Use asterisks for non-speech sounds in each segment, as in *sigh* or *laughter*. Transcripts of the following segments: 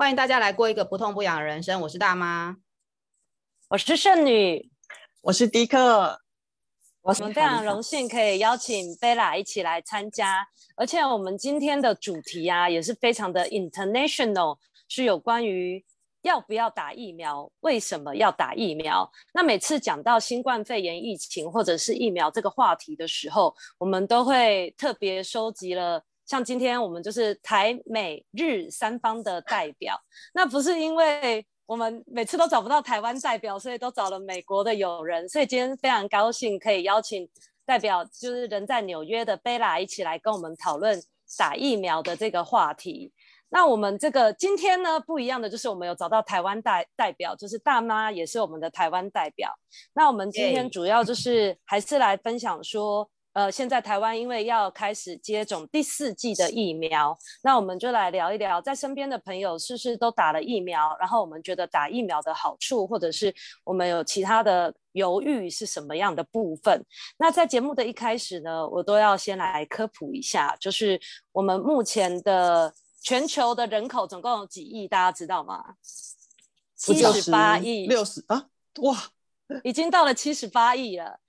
欢迎大家来过一个不痛不痒的人生。我是大妈，我是圣女，我是迪克。我们非常荣幸可以邀请贝拉一起来参加，而且我们今天的主题啊也是非常的 international，是有关于要不要打疫苗，为什么要打疫苗。那每次讲到新冠肺炎疫情或者是疫苗这个话题的时候，我们都会特别收集了。像今天我们就是台美日三方的代表，那不是因为我们每次都找不到台湾代表，所以都找了美国的友人，所以今天非常高兴可以邀请代表，就是人在纽约的贝拉一起来跟我们讨论打疫苗的这个话题。那我们这个今天呢不一样的就是我们有找到台湾代代表，就是大妈也是我们的台湾代表。那我们今天主要就是还是来分享说。呃，现在台湾因为要开始接种第四季的疫苗，那我们就来聊一聊，在身边的朋友是不是都打了疫苗？然后我们觉得打疫苗的好处，或者是我们有其他的犹豫是什么样的部分？那在节目的一开始呢，我都要先来科普一下，就是我们目前的全球的人口总共有几亿？大家知道吗？七十八亿，六十啊，哇，已经到了七十八亿了。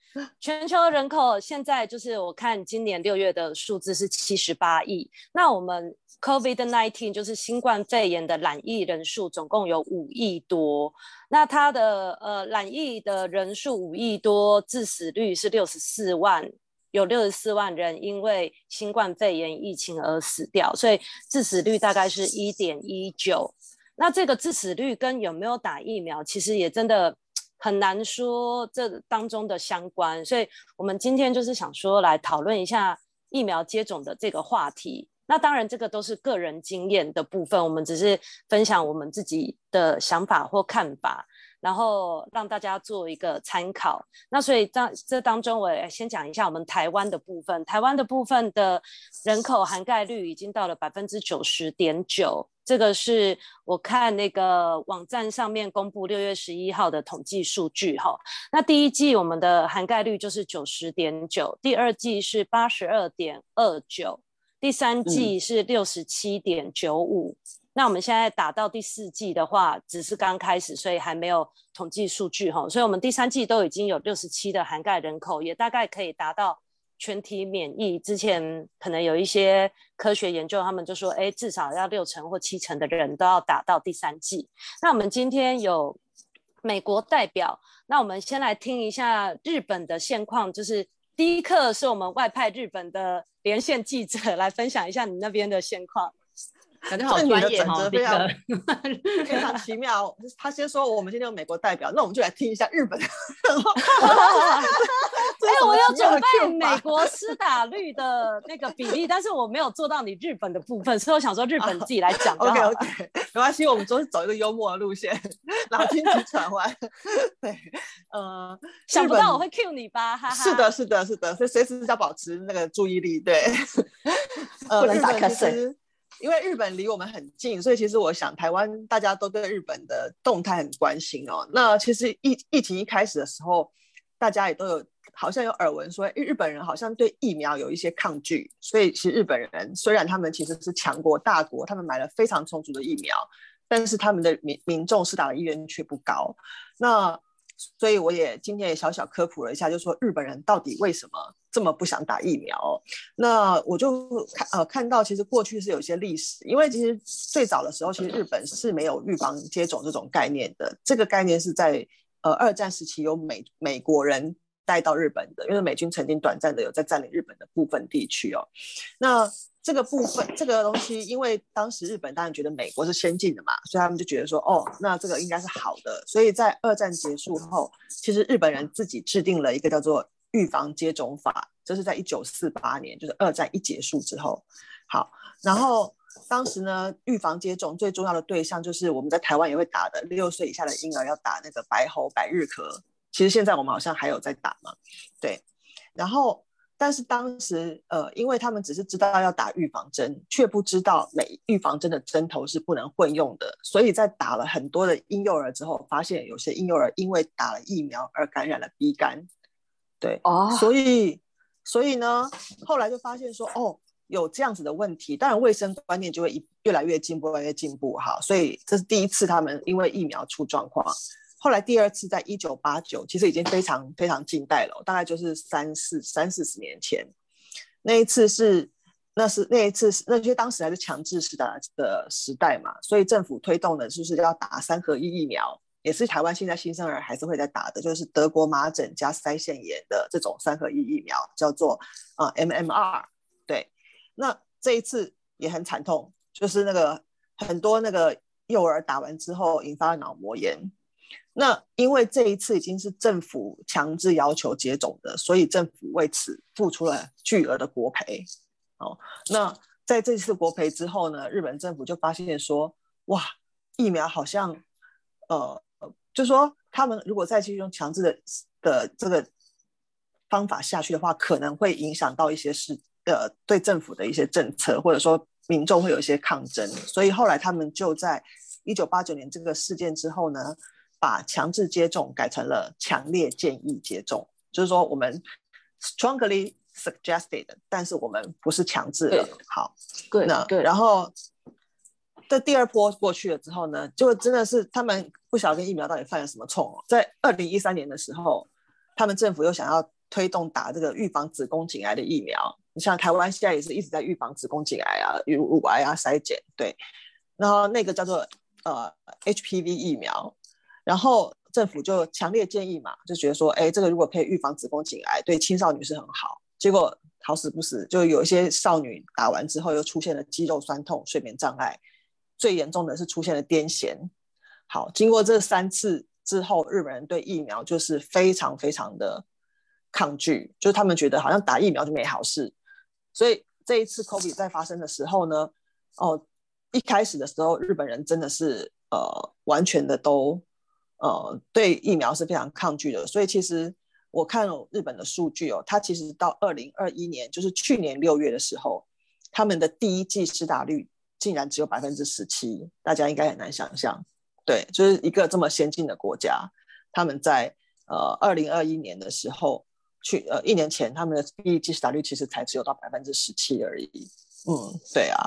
全球人口现在就是我看今年六月的数字是七十八亿，那我们 COVID-19 就是新冠肺炎的染疫人数总共有五亿多，那它的呃染疫的人数五亿多，致死率是六十四万，有六十四万人因为新冠肺炎疫情而死掉，所以致死率大概是一点一九。那这个致死率跟有没有打疫苗，其实也真的。很难说这当中的相关，所以我们今天就是想说来讨论一下疫苗接种的这个话题。那当然，这个都是个人经验的部分，我们只是分享我们自己的想法或看法。然后让大家做一个参考。那所以当这当中，我也先讲一下我们台湾的部分。台湾的部分的人口涵盖率已经到了百分之九十点九，这个是我看那个网站上面公布六月十一号的统计数据哈。那第一季我们的涵盖率就是九十点九，第二季是八十二点二九，第三季是六十七点九五。那我们现在打到第四季的话，只是刚开始，所以还没有统计数据哈。所以我们第三季都已经有六十七的涵盖人口，也大概可以达到全体免疫。之前可能有一些科学研究，他们就说，哎，至少要六成或七成的人都要打到第三剂。那我们今天有美国代表，那我们先来听一下日本的现况，就是第一课是我们外派日本的连线记者来分享一下你那边的现况。感觉好专业哈，非常非常奇妙。他先说我们今天有美国代表，那我们就来听一下日本的。*laughs* 哎，我有准备美国施打率的那个比例，但是我没有做到你日本的部分，所以我想说日本自己来讲。OK OK，没关系，我们总是走一个幽默的路线，老天急转弯。*laughs* 对，呃，想不到我会 cue 你吧？哈哈。是的，是的，是的，所以随时要保持那个注意力。对，*laughs* 不能打瞌睡。因为日本离我们很近，所以其实我想台湾大家都对日本的动态很关心哦。那其实疫疫情一开始的时候，大家也都有好像有耳闻说，日本人好像对疫苗有一些抗拒。所以其实日本人虽然他们其实是强国大国，他们买了非常充足的疫苗，但是他们的民民众施打的意愿却不高。那所以我也今天也小小科普了一下，就说日本人到底为什么这么不想打疫苗？那我就看呃看到，其实过去是有一些历史，因为其实最早的时候，其实日本是没有预防接种这种概念的。这个概念是在呃二战时期由美美国人带到日本的，因为美军曾经短暂的有在占领日本的部分地区哦。那这个部分，这个东西，因为当时日本当然觉得美国是先进的嘛，所以他们就觉得说，哦，那这个应该是好的。所以在二战结束后，其实日本人自己制定了一个叫做预防接种法，这是在一九四八年，就是二战一结束之后。好，然后当时呢，预防接种最重要的对象就是我们在台湾也会打的六岁以下的婴儿要打那个白喉百日咳，其实现在我们好像还有在打嘛，对，然后。但是当时，呃，因为他们只是知道要打预防针，却不知道每预防针的针头是不能混用的，所以在打了很多的婴幼儿之后，发现有些婴幼儿因为打了疫苗而感染了鼻干，对，哦，所以，所以呢，后来就发现说，哦，有这样子的问题，当然卫生观念就会越来越进步，越来越进步哈。所以这是第一次他们因为疫苗出状况。后来第二次在一九八九，其实已经非常非常近代了，大概就是三四三四十年前。那一次是那是那一次是那些当时还是强制施打的时代嘛，所以政府推动的就是要打三合一疫苗，也是台湾现在新生儿还是会在打的，就是德国麻疹加腮腺炎的这种三合一疫苗，叫做啊、呃、MMR。对，那这一次也很惨痛，就是那个很多那个幼儿打完之后引发了脑膜炎。那因为这一次已经是政府强制要求接种的，所以政府为此付出了巨额的国赔。哦，那在这次国赔之后呢，日本政府就发现说，哇，疫苗好像，呃，就说他们如果再去用强制的的这个方法下去的话，可能会影响到一些事，呃，对政府的一些政策，或者说民众会有一些抗争。所以后来他们就在一九八九年这个事件之后呢。把强制接种改成了强烈建议接种，就是说我们 strongly suggested，但是我们不是强制的。好，对，那对，然后这第二波过去了之后呢，就真的是他们不晓得疫苗到底犯了什么错哦。在二零一三年的时候，他们政府又想要推动打这个预防子宫颈癌的疫苗。你像台湾现在也是一直在预防子宫颈癌啊、乳癌啊筛检，对，然后那个叫做呃 HPV 疫苗。然后政府就强烈建议嘛，就觉得说，哎，这个如果可以预防子宫颈癌，对青少女是很好。结果好死不死，就有一些少女打完之后又出现了肌肉酸痛、睡眠障碍，最严重的是出现了癫痫。好，经过这三次之后，日本人对疫苗就是非常非常的抗拒，就是他们觉得好像打疫苗就没好事。所以这一次 COVID 在发生的时候呢，哦，一开始的时候日本人真的是呃完全的都。呃，对疫苗是非常抗拒的，所以其实我看日本的数据哦，它其实到二零二一年，就是去年六月的时候，他们的第一剂施打率竟然只有百分之十七，大家应该很难想象。对，就是一个这么先进的国家，他们在呃二零二一年的时候，去呃一年前，他们的第一剂施打率其实才只有到百分之十七而已。嗯，对啊。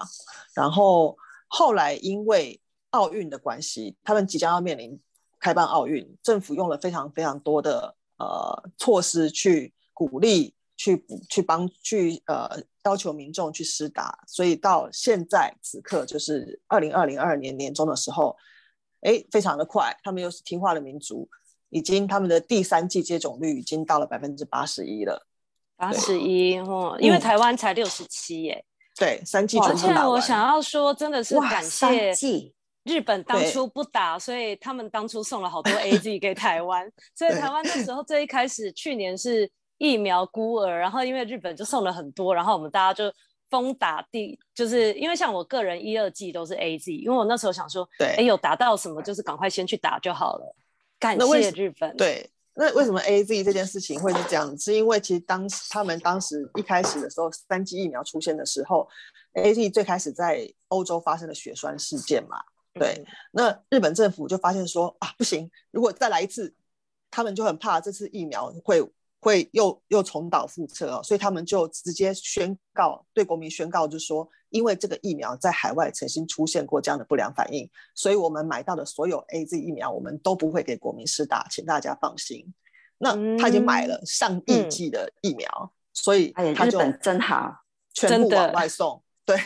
然后后来因为奥运的关系，他们即将要面临。开办奥运，政府用了非常非常多的呃措施去鼓励、去去帮、去呃要求民众去施打，所以到现在此刻就是二零二零二二年年中的时候，哎，非常的快，他们又是听话的民族，已经他们的第三季接种率已经到了百分之八十一了，八十一哦，因为台湾才六十七耶，对，三季全部打完。我想要说，真的是感谢。日本当初不打，所以他们当初送了好多 *laughs* AZ 给台湾，所以台湾那时候最一开始去年是疫苗孤儿，然后因为日本就送了很多，然后我们大家就疯打第，就是因为像我个人一二季都是 AZ，因为我那时候想说，对，哎，有打到什么就是赶快先去打就好了。感谢日本。对，那为什么 AZ 这件事情会是这样？是因为其实当时他们当时一开始的时候，三剂疫苗出现的时候，AZ 最开始在欧洲发生了血栓事件嘛。对，那日本政府就发现说啊，不行，如果再来一次，他们就很怕这次疫苗会会又又重蹈覆辙哦，所以他们就直接宣告对国民宣告，就是说，因为这个疫苗在海外曾经出现过这样的不良反应，所以我们买到的所有 AZ 疫苗，我们都不会给国民施打，请大家放心。那他已经买了上亿剂的疫苗，嗯、所以他就真好，全部往外送。对，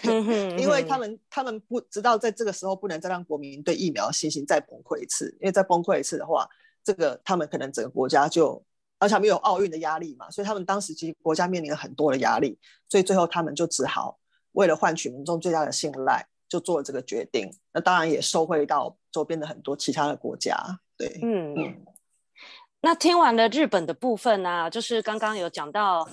因为他们他们不知道在这个时候不能再让国民对疫苗信心再崩溃一次，因为再崩溃一次的话，这个他们可能整个国家就，而且他们有奥运的压力嘛，所以他们当时其实国家面临了很多的压力，所以最后他们就只好为了换取民众最大的信赖，就做了这个决定。那当然也受惠到周边的很多其他的国家。对，嗯嗯。那听完了日本的部分呢、啊，就是刚刚有讲到。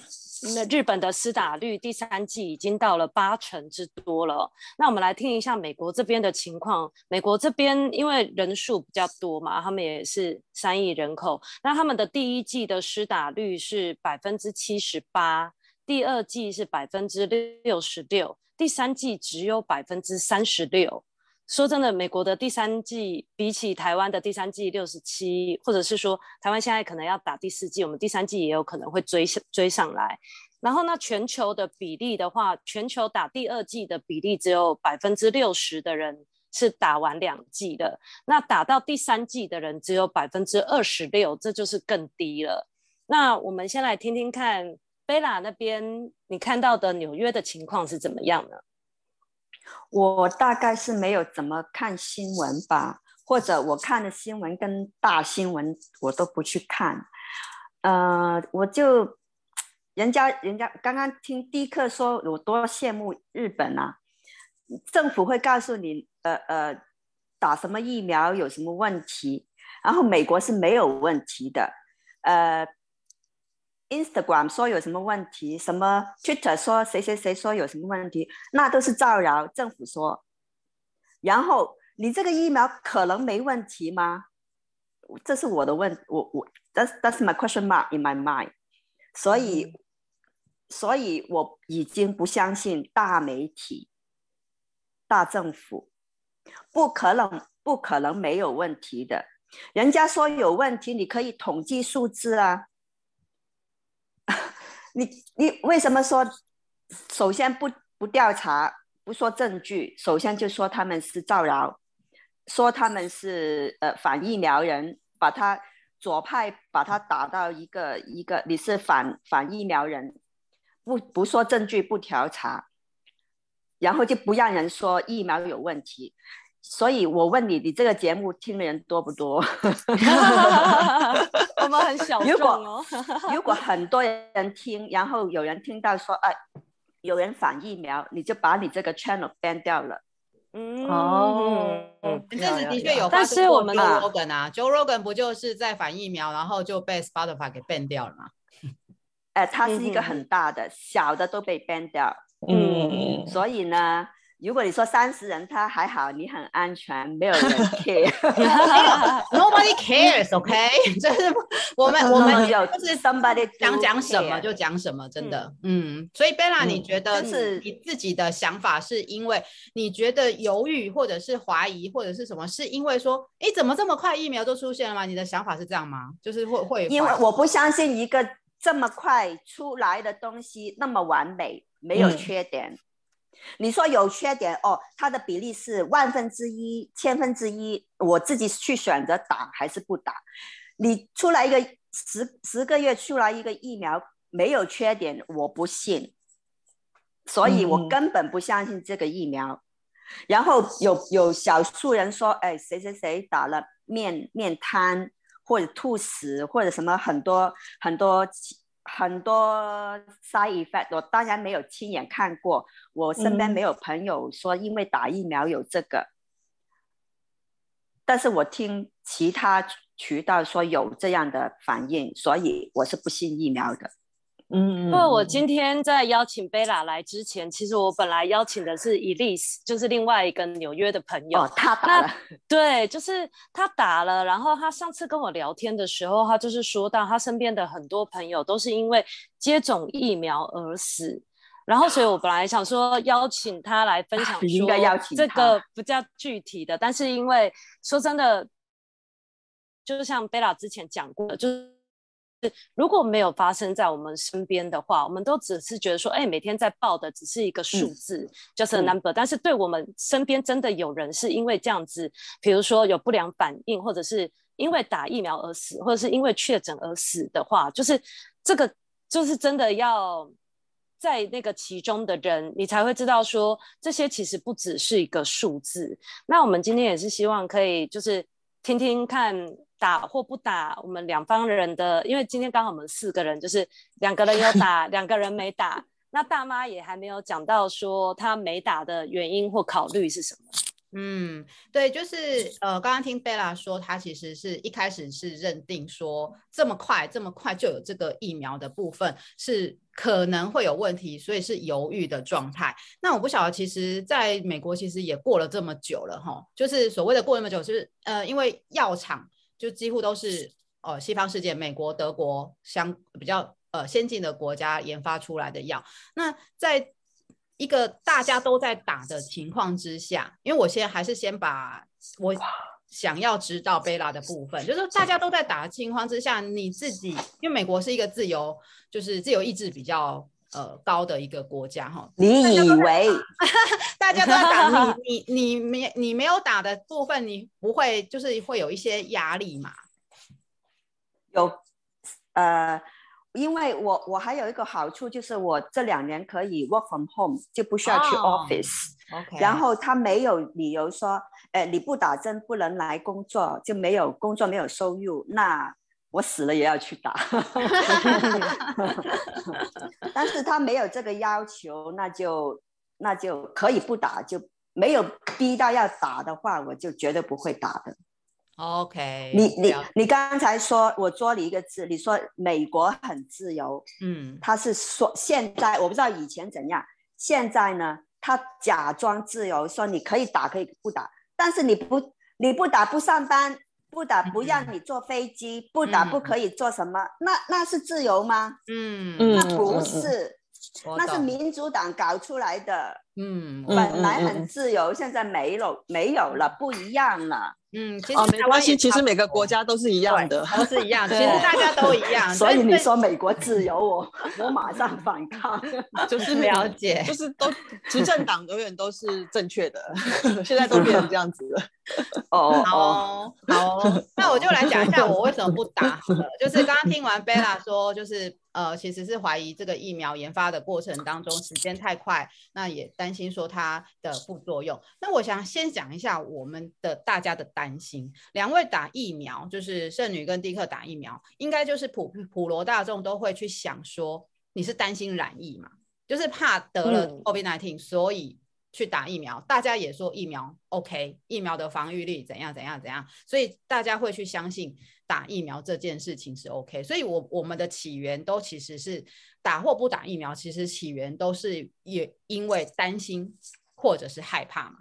那日本的施打率第三季已经到了八成之多了。那我们来听一下美国这边的情况。美国这边因为人数比较多嘛，他们也是三亿人口。那他们的第一季的施打率是百分之七十八，第二季是百分之六十六，第三季只有百分之三十六。说真的，美国的第三季比起台湾的第三季六十七，或者是说台湾现在可能要打第四季，我们第三季也有可能会追追上来。然后那全球的比例的话，全球打第二季的比例只有百分之六十的人是打完两季的，那打到第三季的人只有百分之二十六，这就是更低了。那我们先来听听看贝拉那边你看到的纽约的情况是怎么样呢？我大概是没有怎么看新闻吧，或者我看的新闻跟大新闻我都不去看。呃，我就人家人家刚刚听迪克说有多羡慕日本啊，政府会告诉你，呃呃，打什么疫苗有什么问题，然后美国是没有问题的，呃。Instagram 说有什么问题，什么 Twitter 说谁谁谁说有什么问题，那都是造谣。政府说，然后你这个疫苗可能没问题吗？这是我的问，我我 That's that's my question mark in my mind。所以，嗯、所以我已经不相信大媒体、大政府，不可能不可能没有问题的。人家说有问题，你可以统计数字啊。你你为什么说？首先不不调查，不说证据，首先就说他们是造谣，说他们是呃反疫苗人，把他左派把他打到一个一个你是反反疫苗人，不不说证据不调查，然后就不让人说疫苗有问题。所以我问你，你这个节目听的人多不多？*laughs* 我们很小众哦。如果如果很多人听，然后有人听到说，哎，有人反疫苗，你就把你这个 channel ban 掉了。嗯哦，这是的确有。但是我们 Joe Rogan 啊，Joe Rogan 不就是在反疫苗，然后就被 Spotify 给 ban 掉了吗？*laughs* 哎，它是一个很大的，嗯、小的都被 ban 掉。嗯，所以呢。如果你说三十人，他还好，你很安全，没有人 *laughs* care。*laughs* Nobody cares，OK？、Okay? *laughs* 就是我们我们有就是 somebody 想讲什么就讲什么，真的，嗯。嗯，所以 Bella，你觉得是你自己的想法，是因为你觉得犹豫，或者是怀疑，或者是什么？是因为说，哎，怎么这么快疫苗都出现了吗？你的想法是这样吗？就是会会因为我不相信一个这么快出来的东西那么完美，没有缺点。嗯你说有缺点哦，它的比例是万分之一、千分之一，我自己去选择打还是不打？你出来一个十十个月出来一个疫苗没有缺点，我不信，所以我根本不相信这个疫苗。嗯、然后有有少数人说，哎，谁谁谁打了面面瘫或者吐死或者什么很多很多。很多 side effect，我当然没有亲眼看过，我身边没有朋友说因为打疫苗有这个，嗯、但是我听其他渠道说有这样的反应，所以我是不信疫苗的。嗯，因为我今天在邀请贝拉来之前，其实我本来邀请的是 Elise，就是另外一个纽约的朋友。哦，他打了。对，就是他打了。然后他上次跟我聊天的时候，他就是说到他身边的很多朋友都是因为接种疫苗而死。然后，所以我本来想说邀请他来分享，*laughs* 应该邀请这个比较具体的。但是因为说真的，就是像贝拉之前讲过的，就是。如果没有发生在我们身边的话，我们都只是觉得说，哎，每天在报的只是一个数字，就是 number。但是对我们身边真的有人是因为这样子，比如说有不良反应，或者是因为打疫苗而死，或者是因为确诊而死的话，就是这个就是真的要在那个其中的人，你才会知道说，这些其实不只是一个数字。那我们今天也是希望可以就是听听看。打或不打，我们两方人的，因为今天刚好我们四个人，就是两个人有打，*laughs* 两个人没打。那大妈也还没有讲到说她没打的原因或考虑是什么。嗯，对，就是呃，刚刚听贝拉说，她其实是一开始是认定说这么快这么快就有这个疫苗的部分是可能会有问题，所以是犹豫的状态。那我不晓得，其实在美国其实也过了这么久了哈，就是所谓的过那么久，就是呃，因为药厂。就几乎都是呃西方世界，美国、德国相比较呃先进的国家研发出来的药。那在一个大家都在打的情况之下，因为我现在还是先把我想要知道贝拉的部分，就是大家都在打的情况之下，你自己因为美国是一个自由，就是自由意志比较呃高的一个国家哈。你以为 *laughs* 大家都在打你你你没你没有打的部分，你不会就是会有一些压力嘛？有，呃，因为我我还有一个好处就是我这两年可以 work from home，就不需要去 office。Oh, OK。然后他没有理由说，呃，你不打针不能来工作，就没有工作没有收入，那我死了也要去打。*laughs* 但是他没有这个要求，那就那就可以不打，就没有逼到要打的话，我就绝对不会打的。OK，你你你刚才说我捉你一个字，你说美国很自由，嗯，他是说现在我不知道以前怎样，现在呢，他假装自由，说你可以打可以不打，但是你不你不打不上班，不打不让你坐飞机，嗯、不打不可以做什么，嗯、那那是自由吗？嗯，那不是，嗯、那是民主党搞出来的，嗯，本来很自由，嗯、现在没了没有了，不一样了。嗯，其实、哦、没关系，其实每个国家都是一样的，都是一样的，*laughs* 其实大家都一样。所以你说美国自由，我我马上反抗，*laughs* 就是了解，就是都执政党永远都是正确的，*laughs* 现在都变成这样子了。*laughs* 哦，好，*laughs* 好，那我就来讲一下我为什么不打。就是刚刚听完 Bella 说，就是呃，其实是怀疑这个疫苗研发的过程当中时间太快，那也担心说它的副作用。那我想先讲一下我们的大家的担心。两位打疫苗，就是圣女跟迪克打疫苗，应该就是普普罗大众都会去想说，你是担心染疫嘛？就是怕得了 COVID-19，所以。去打疫苗，大家也说疫苗 OK，疫苗的防御力怎样怎样怎样，所以大家会去相信打疫苗这件事情是 OK。所以我，我我们的起源都其实是打或不打疫苗，其实起源都是也因为担心或者是害怕嘛，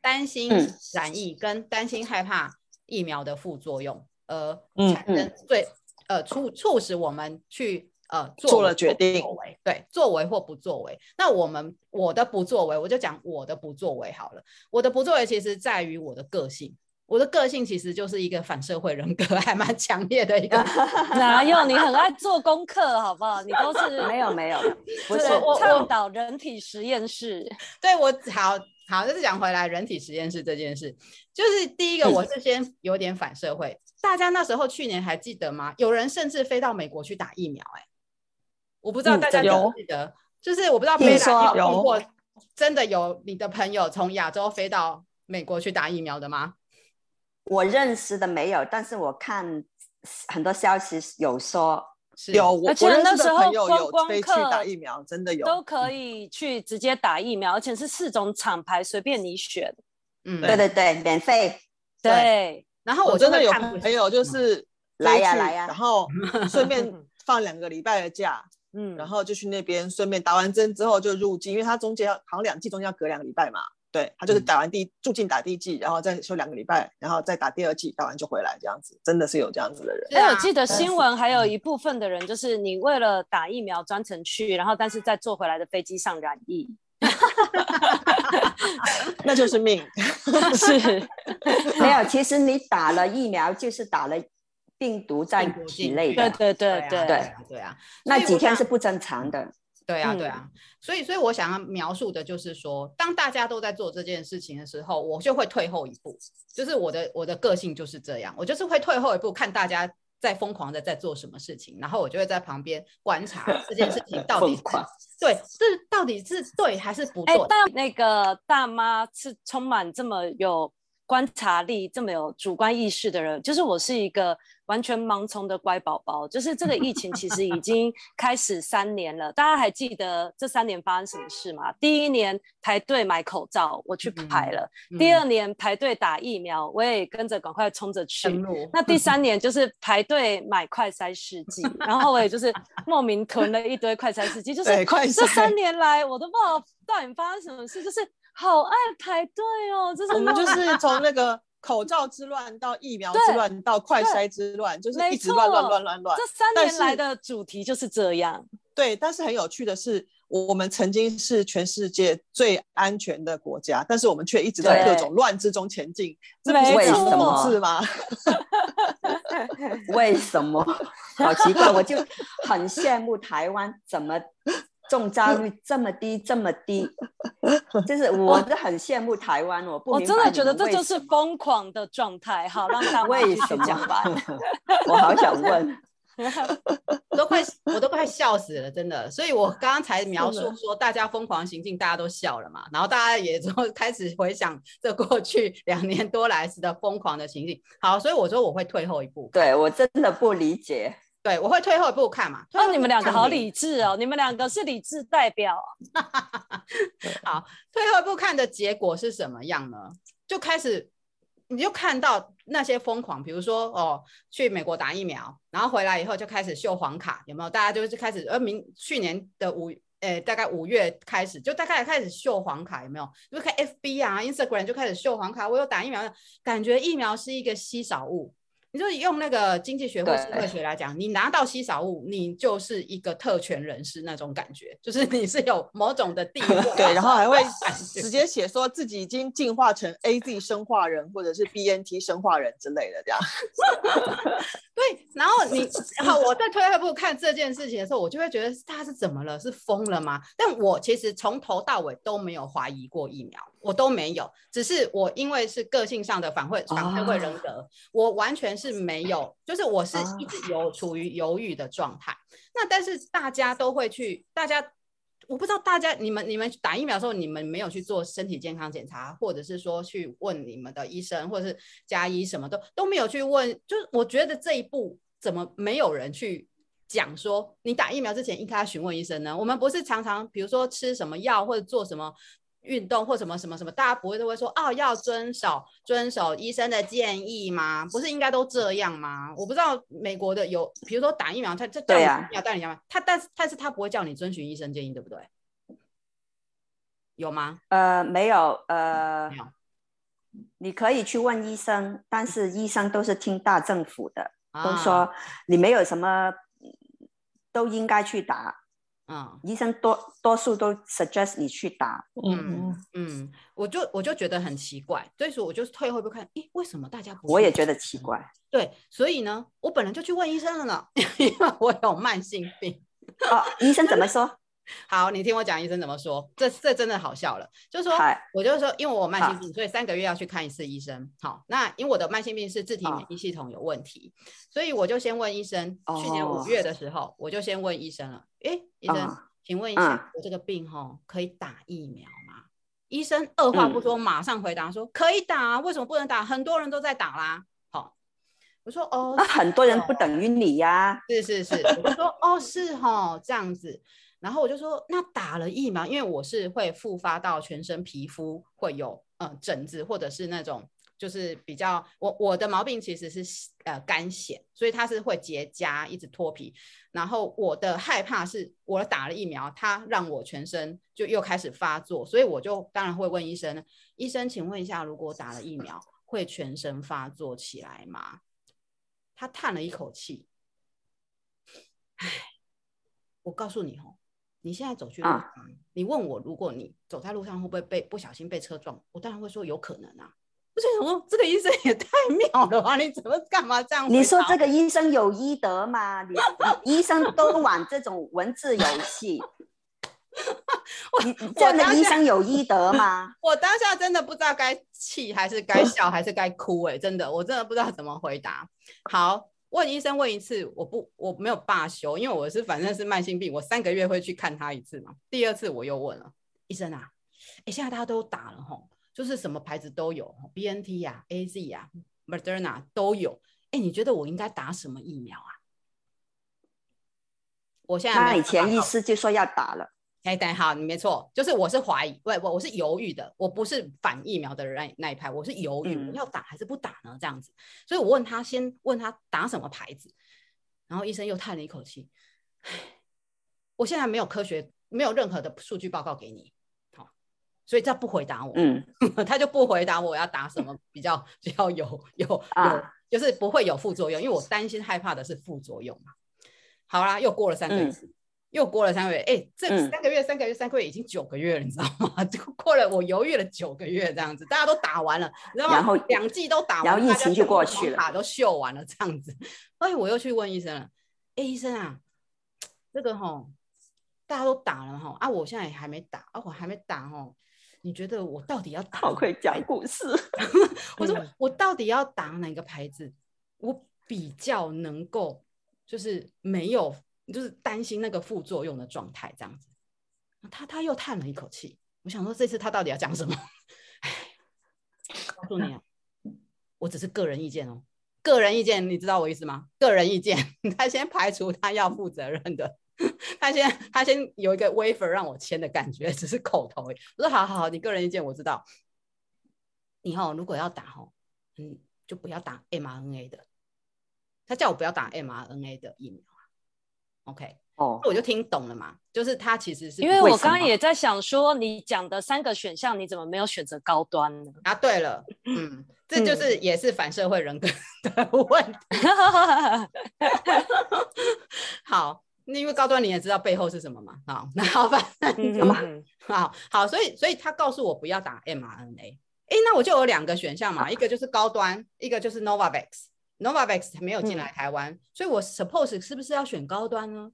担心染疫跟担心害怕疫苗的副作用，而产生最呃促促使我们去。呃，做了决定，对，作为或不作为。那我们我的不作为，我就讲我的不作为好了。我的不作为其实在于我的个性，我的个性其实就是一个反社会人格，还蛮强烈的一个。*laughs* 哪有？你很爱做功课，好不好？你都是 *laughs* 没有没有，不是倡导人体实验室。*laughs* 对我好好就是讲回来，人体实验室这件事，就是第一个，我是先有点反社会。嗯、大家那时候去年还记得吗？有人甚至飞到美国去打疫苗、欸，哎。我不知道大家记不记得，嗯、就是我不知道贝拉有听过，真的有你的朋友从亚洲飞到美国去打疫苗的吗？我认识的没有，但是我看很多消息有说是。有，而且那时候观光客去打疫苗，真的有。都可以去直接打疫苗，而且是四种厂牌随便你选。嗯，对对对，免费。对，对。然后我真的有朋友就是来呀来呀，然后顺便 *laughs* 放两个礼拜的假。嗯，然后就去那边，顺便打完针之后就入境，因为他中间要好像两季中间要隔两个礼拜嘛。对，他就是打完第一住进打第一季，然后再休两个礼拜，然后再打第二季，打完就回来这样子，真的是有这样子的人。哎，我记得新闻还有一部分的人，就是你为了打疫苗专程去，然后但是在坐回来的飞机上染疫，*laughs* 那就是命。*laughs* 是，没有，其实你打了疫苗就是打了。病毒在体内的，对对对对对对啊，那几天是不正常的。对啊对啊，所以所以我想要描述的就是说，当大家都在做这件事情的时候，我就会退后一步，就是我的我的个性就是这样，我就是会退后一步，看大家在疯狂的在做什么事情，然后我就会在旁边观察这件事情到底 *laughs* 是对，这到底是对还是不对。但那个大妈是充满这么有观察力、这么有主观意识的人，就是我是一个。完全盲从的乖宝宝，就是这个疫情其实已经开始三年了。大家还记得这三年发生什么事吗？第一年排队买口罩，我去排了；第二年排队打疫苗，我也跟着赶快冲着去。嗯、那第三年就是排队买快筛试剂，*laughs* 然后我也就是莫名囤了一堆快筛试剂。就是这三年来，我都不知道到底发生什么事，就是好爱排队哦。就是我们就是从那个。口罩之乱到疫苗之乱到快筛之乱，就是一直乱乱乱乱乱。这三年来的主题就是这样。对，但是很有趣的是，我们曾经是全世界最安全的国家，但是我们却一直在各种乱之中前进。这不是为什么是吗？*laughs* 为什么？好奇怪，我就很羡慕台湾怎么中招率这么低，这么低，*laughs* 就是我是很羡慕台湾，我不我真的觉得这就是疯狂的状态。好，*laughs* 让他为什么讲吧？*laughs* 我好想问，我都快我都快笑死了，真的。所以我刚刚才描述说大家疯狂行径，大家都笑了嘛，然后大家也就开始回想这过去两年多来时的疯狂的行径。好，所以我说我会退后一步。对，我真的不理解。对，我会退后一步看嘛。那、哦、你们两个好理智哦，你们两个是理智代表。*laughs* 好，退后一步看的结果是什么样呢？就开始，你就看到那些疯狂，比如说哦，去美国打疫苗，然后回来以后就开始秀黄卡，有没有？大家就是开始，呃，明去年的五，呃，大概五月开始，就大概开始秀黄卡，有没有？就看 FB 啊，Instagram 就开始秀黄卡，我有打疫苗，感觉疫苗是一个稀少物。你就用那个经济学或社会学来讲，你拿到稀少物，你就是一个特权人士那种感觉，就是你是有某种的地位，*laughs* 对，然后还会直接写说自己已经进化成 AZ 生化人或者是 BNT 生化人之类的这样。*laughs* 对，然后你，好我在退后一步看这件事情的时候，我就会觉得他是怎么了？是疯了吗？但我其实从头到尾都没有怀疑过疫苗，我都没有，只是我因为是个性上的反会反社会人格，哦、我完全。是没有，就是我是一直有处于犹豫的状态。那但是大家都会去，大家我不知道大家你们你们打疫苗的时候，你们没有去做身体健康检查，或者是说去问你们的医生，或者是加医什么都都没有去问。就是我觉得这一步怎么没有人去讲说，你打疫苗之前应该询问医生呢？我们不是常常比如说吃什么药或者做什么？运动或什么什么什么，大家不会都会说哦，要遵守遵守医生的建议吗？不是应该都这样吗？我不知道美国的有，比如说打疫苗，他这叫你要带你干嘛？他但是但是他不会叫你遵循医生建议，对不对？有吗？呃，没有，呃，没有。你可以去问医生，但是医生都是听大政府的，啊、都说你没有什么，都应该去打。嗯，医生多多数都 suggest 你去打。嗯嗯，我就我就觉得很奇怪，所以说我就退后一步看，诶，为什么大家不？我也觉得奇怪。对，所以呢，我本来就去问医生了呢，*laughs* 因为我有慢性病。哦，医生怎么说？*laughs* 好，你听我讲医生怎么说，这这真的好笑了。就是说，我就是说，因为我有慢性病，所以三个月要去看一次医生。好，那因为我的慢性病是自体免疫系统有问题，所以我就先问医生。去年五月的时候，我就先问医生了。诶，医生，请问一下，我这个病吼可以打疫苗吗？医生二话不说，马上回答说可以打。为什么不能打？很多人都在打啦。好，我说哦，那很多人不等于你呀。是是是，我说哦是吼这样子。然后我就说，那打了疫苗，因为我是会复发到全身皮肤会有呃疹子，或者是那种就是比较我我的毛病其实是呃干癣，所以它是会结痂，一直脱皮。然后我的害怕是我打了疫苗，它让我全身就又开始发作，所以我就当然会问医生，医生请问一下，如果打了疫苗会全身发作起来吗？他叹了一口气，唉，我告诉你哦。你现在走去路上，啊、你问我，如果你走在路上会不会被不小心被车撞？我当然会说有可能啊。我想说，这个医生也太妙了吧？你怎么干嘛这样？你说这个医生有医德吗？你，*laughs* 你医生都玩这种文字游戏，*laughs* 你这样的医生有医德吗？*laughs* 我当下真的不知道该气还是该笑还是该哭哎、欸，真的，我真的不知道怎么回答。好。问医生问一次，我不我没有罢休，因为我是反正是慢性病，我三个月会去看他一次嘛。第二次我又问了医生啊，哎，现在大家都打了吼，就是什么牌子都有，BNT 呀、啊、AZ 呀、啊、Moderna 都有，哎，你觉得我应该打什么疫苗啊？我现在他以前意思就说要打了。哎，等好，你没错，就是我是怀疑，不不，我是犹豫的，我不是反疫苗的人那一派，我是犹豫，我要打还是不打呢？这样子，所以我问他，先问他打什么牌子，然后医生又叹了一口气，唉，我现在没有科学，没有任何的数据报告给你，好，所以他不回答我，嗯，*laughs* 他就不回答我要打什么比较比较有有 *laughs* 有，就是不会有副作用，因为我担心害怕的是副作用嘛。好啦，又过了三个月。嗯又过了三个月，哎、欸，这三个月、嗯、三个月、三个月，已经九个月了，你知道吗？*laughs* 就过了，我犹豫了九个月，这样子，大家都打完了，你知道吗？然后两季都打完，然后疫情就过去了，卡都秀完了，这样子。哎，我又去问医生了，哎，医生啊，这个吼，大家都打了哈，啊，我现在也还没打，啊，我还没打哦。你觉得我到底要打？好会讲故事。*laughs* 我说我到底要打哪个牌子？我比较能够就是没有，就是担心那个副作用的状态这样子。他他又叹了一口气，我想说这次他到底要讲什么？哎，告诉你啊，我只是个人意见哦，个人意见，你知道我意思吗？个人意见，*laughs* 他先排除他要负责任的。他先他先有一个 waiver 让我签的感觉，只是口头。我说好好好，你个人意见我知道。以后如果要打哦，嗯，就不要打 mRNA 的。他叫我不要打 mRNA 的疫苗。OK，哦，我就听懂了嘛，就是他其实是因为我刚刚也在想说，你讲的三个选项，你怎么没有选择高端呢？啊，对了，嗯，*laughs* 这就是也是反社会人格的问题。*laughs* 好。那因为高端你也知道背后是什么嘛？好，那好吧，好吧，好好，所以所以他告诉我不要打 mRNA，哎，那我就有两个选项嘛，一个就是高端，一个就是 Novavax，Novavax 没有进来台湾，嗯、所以我 suppose 是不是要选高端呢？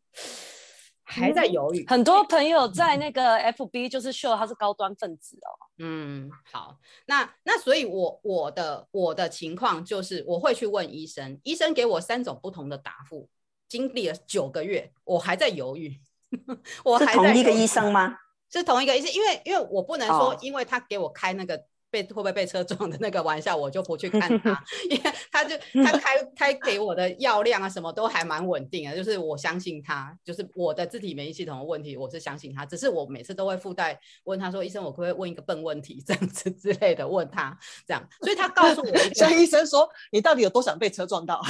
还在犹豫。很多朋友在那个 FB 就是秀他是高端分子哦。嗯，好，那那所以我我的我的情况就是我会去问医生，医生给我三种不同的答复。经历了九个月，我还在犹豫。*laughs* 我还在犹豫。是同一个医生吗？是同一个医生，因为因为我不能说，因为他给我开那个。被会不会被车撞的那个玩笑，我就不去看他，*laughs* 因为他就他开开给我的药量啊，什么都还蛮稳定的，就是我相信他，就是我的自体免疫系统的问题，我是相信他。只是我每次都会附带问他说：“医生，我可不可以问一个笨问题，这样子之类的问他，这样。”所以他告诉我，像 *laughs* 医生说：“你到底有多想被车撞到？”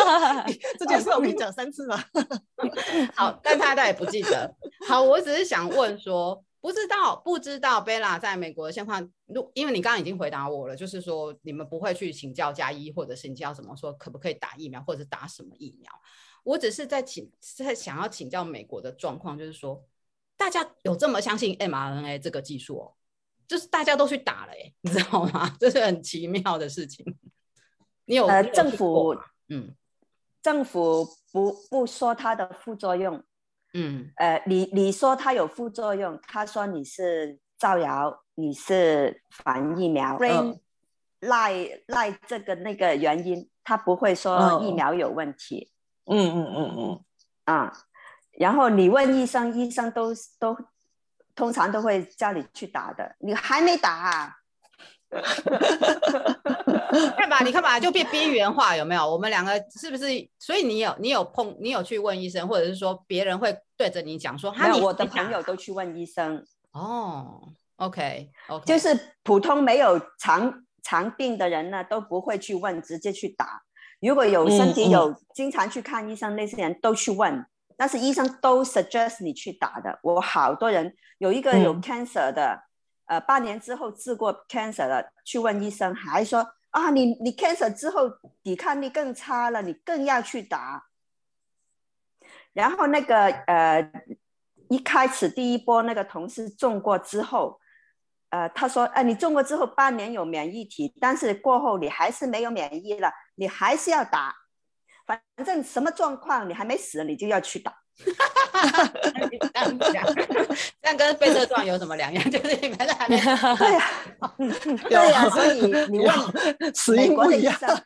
*laughs* 这件事我跟你讲三次了。好，但他他也不记得。好，我只是想问说。不知道，不知道贝拉在美国的现况。如因为你刚刚已经回答我了，就是说你们不会去请教加一，或者是请教什么，说可不可以打疫苗，或者是打什么疫苗。我只是在请，在想要请教美国的状况，就是说大家有这么相信 mRNA 这个技术哦，就是大家都去打了，哎，*laughs* 你知道吗？这是很奇妙的事情。你有，呃，政府，嗯，政府不不说它的副作用。嗯，呃，你你说它有副作用，他说你是造谣，你是反疫苗，赖赖这个那个原因，他不会说疫苗有问题。嗯嗯嗯嗯，啊，然后你问医生，医生都都通常都会叫你去打的，你还没打啊？*laughs* 看吧，你看吧，就变边缘化，有没有？我们两个是不是？所以你有你有碰，你有去问医生，或者是说别人会对着你讲说，没有，我的朋友都去问医生。哦，OK，OK，、okay, okay. 就是普通没有常常病的人呢，都不会去问，直接去打。如果有身体有、经常去看医生那些人都去问，但是医生都 suggest 你去打的。我好多人有一个有 cancer 的。嗯呃，半年之后治过 cancer 了，去问医生，还说啊，你你 cancer 之后抵抗力更差了，你更要去打。然后那个呃，一开始第一波那个同事中过之后，呃，他说，哎、呃，你中过之后半年有免疫体，但是过后你还是没有免疫了，你还是要打，反正什么状况你还没死，你就要去打。哈哈哈这样讲，这样跟被车撞有什么两样？就是你们还没 *laughs* 对呀，对呀，所以你问美国的医生，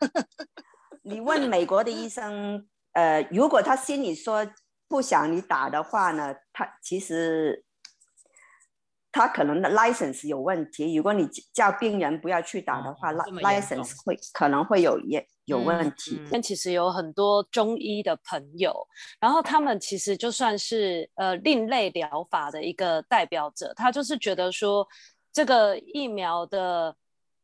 你问美国的医生，呃，如果他心里说不想你打的话呢，他其实。他可能的 license 有问题，如果你叫病人不要去打的话，哦，license 会可能会有也有问题。但其实有很多中医的朋友，然后他们其实就算是呃另类疗法的一个代表者，他就是觉得说这个疫苗的。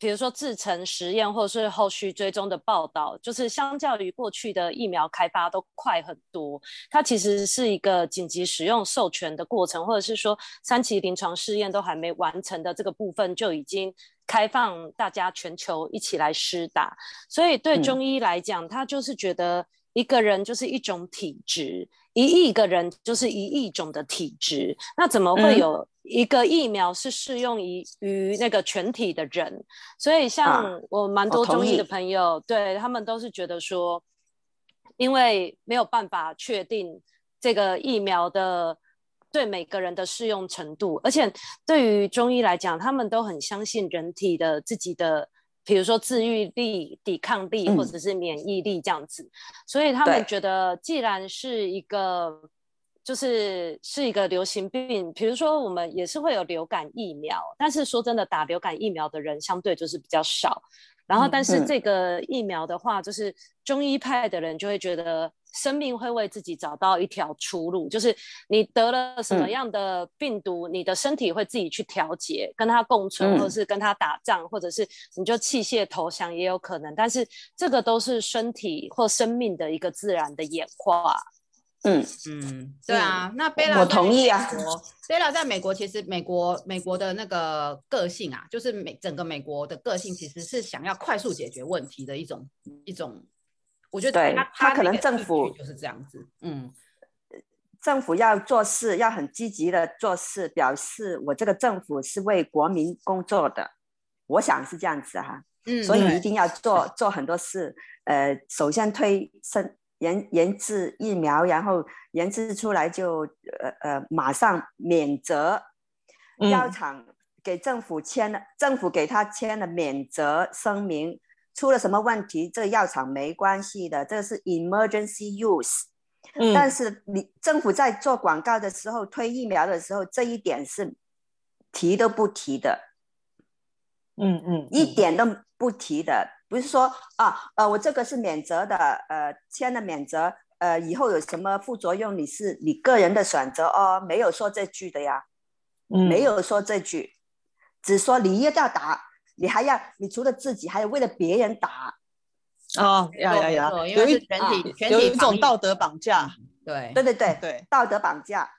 比如说制成实验，或者是后续追踪的报道，就是相较于过去的疫苗开发都快很多。它其实是一个紧急使用授权的过程，或者是说三期临床试验都还没完成的这个部分，就已经开放大家全球一起来施打。所以对中医来讲，他就是觉得一个人就是一种体质，一亿个人就是一亿种的体质，那怎么会有？一个疫苗是适用于于那个全体的人，所以像我蛮多中医的朋友，啊、对他们都是觉得说，因为没有办法确定这个疫苗的对每个人的适用程度，而且对于中医来讲，他们都很相信人体的自己的，比如说自愈力、抵抗力或者是免疫力这样子，嗯、所以他们觉得，既然是一个，就是是一个流行病，比如说我们也是会有流感疫苗，但是说真的，打流感疫苗的人相对就是比较少。然后，但是这个疫苗的话，就是中医派的人就会觉得生命会为自己找到一条出路，就是你得了什么样的病毒，你的身体会自己去调节，跟它共存，或者是跟它打仗，或者是你就器械投降也有可能。但是这个都是身体或生命的一个自然的演化。嗯嗯，对啊，那贝拉我同意啊。贝拉在美国，其实美国美国的那个个性啊，就是美整个美国的个性，其实是想要快速解决问题的一种一种。我觉得他对他，可能政府就是这样子，嗯，政府要做事要很积极的做事，表示我这个政府是为国民工作的，我想是这样子哈、啊，嗯，所以一定要做做很多事，呃，首先推生。研研制疫苗，然后研制出来就呃呃马上免责，药厂给政府签了，嗯、政府给他签了免责声明，出了什么问题，这个药厂没关系的，这个是 emergency use。嗯、但是你政府在做广告的时候，推疫苗的时候，这一点是提都不提的。嗯嗯，嗯一点都不提的。不是说啊，呃，我这个是免责的，呃，签了免责，呃，以后有什么副作用，你是你个人的选择哦，没有说这句的呀，嗯、没有说这句，只说你一定要打，你还要，你除了自己，还要为了别人打，哦，呀呀呀，因为是全体，全体有一种道德绑架，对，对对对对，道德绑架。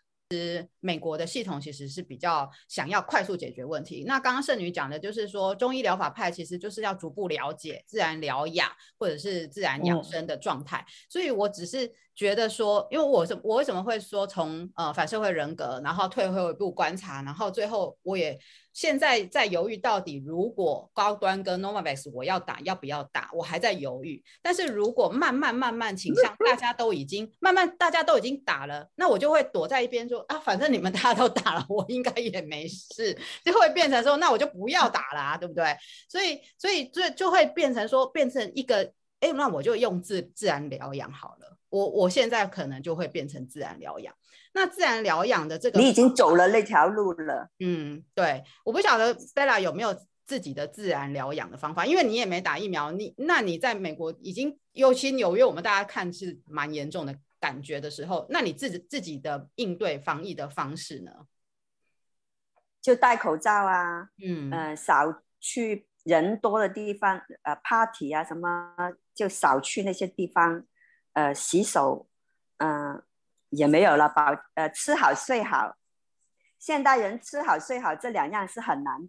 美国的系统其实是比较想要快速解决问题。那刚刚圣女讲的就是说，中医疗法派其实就是要逐步了解自然疗养或者是自然养生的状态。嗯、所以我只是觉得说，因为我是我为什么会说从呃反社会人格，然后退后一步观察，然后最后我也。现在在犹豫到底，如果高端跟 Novavax 我要打要不要打，我还在犹豫。但是如果慢慢慢慢倾向，大家都已经慢慢大家都已经打了，那我就会躲在一边说啊，反正你们大家都打了，我应该也没事，就会变成说，那我就不要打了，对不对？所以所以就就会变成说，变成一个，哎，那我就用自自然疗养好了。我我现在可能就会变成自然疗养。那自然疗养的这个，你已经走了那条路了。嗯，对，我不晓得 Bella 有没有自己的自然疗养的方法，因为你也没打疫苗，你那你在美国已经，尤其纽约，我们大家看是蛮严重的感觉的时候，那你自己自己的应对防疫的方式呢？就戴口罩啊，嗯，呃，少去人多的地方，呃，party 啊什么，就少去那些地方，呃，洗手，嗯、呃。也没有了，保呃吃好睡好，现代人吃好睡好这两样是很难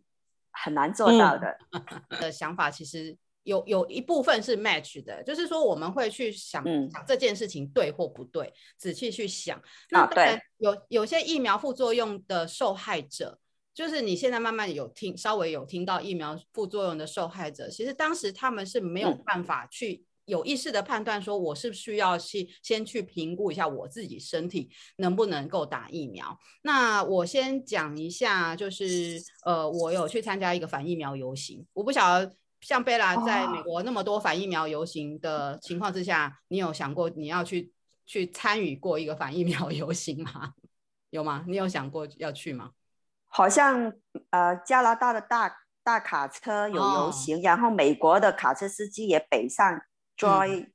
很难做到的。嗯、的想法其实有有一部分是 match 的，就是说我们会去想、嗯、想这件事情对或不对，仔细去想。那对，有有些疫苗副作用的受害者，就是你现在慢慢有听稍微有听到疫苗副作用的受害者，其实当时他们是没有办法去。有意识的判断说，我是不是需要去先去评估一下我自己身体能不能够打疫苗。那我先讲一下，就是呃，我有去参加一个反疫苗游行。我不晓得像贝拉在美国那么多反疫苗游行的情况之下，你有想过你要去去参与过一个反疫苗游行吗？有吗？你有想过要去吗？好像呃，加拿大的大大卡车有游行，哦、然后美国的卡车司机也北上。Joy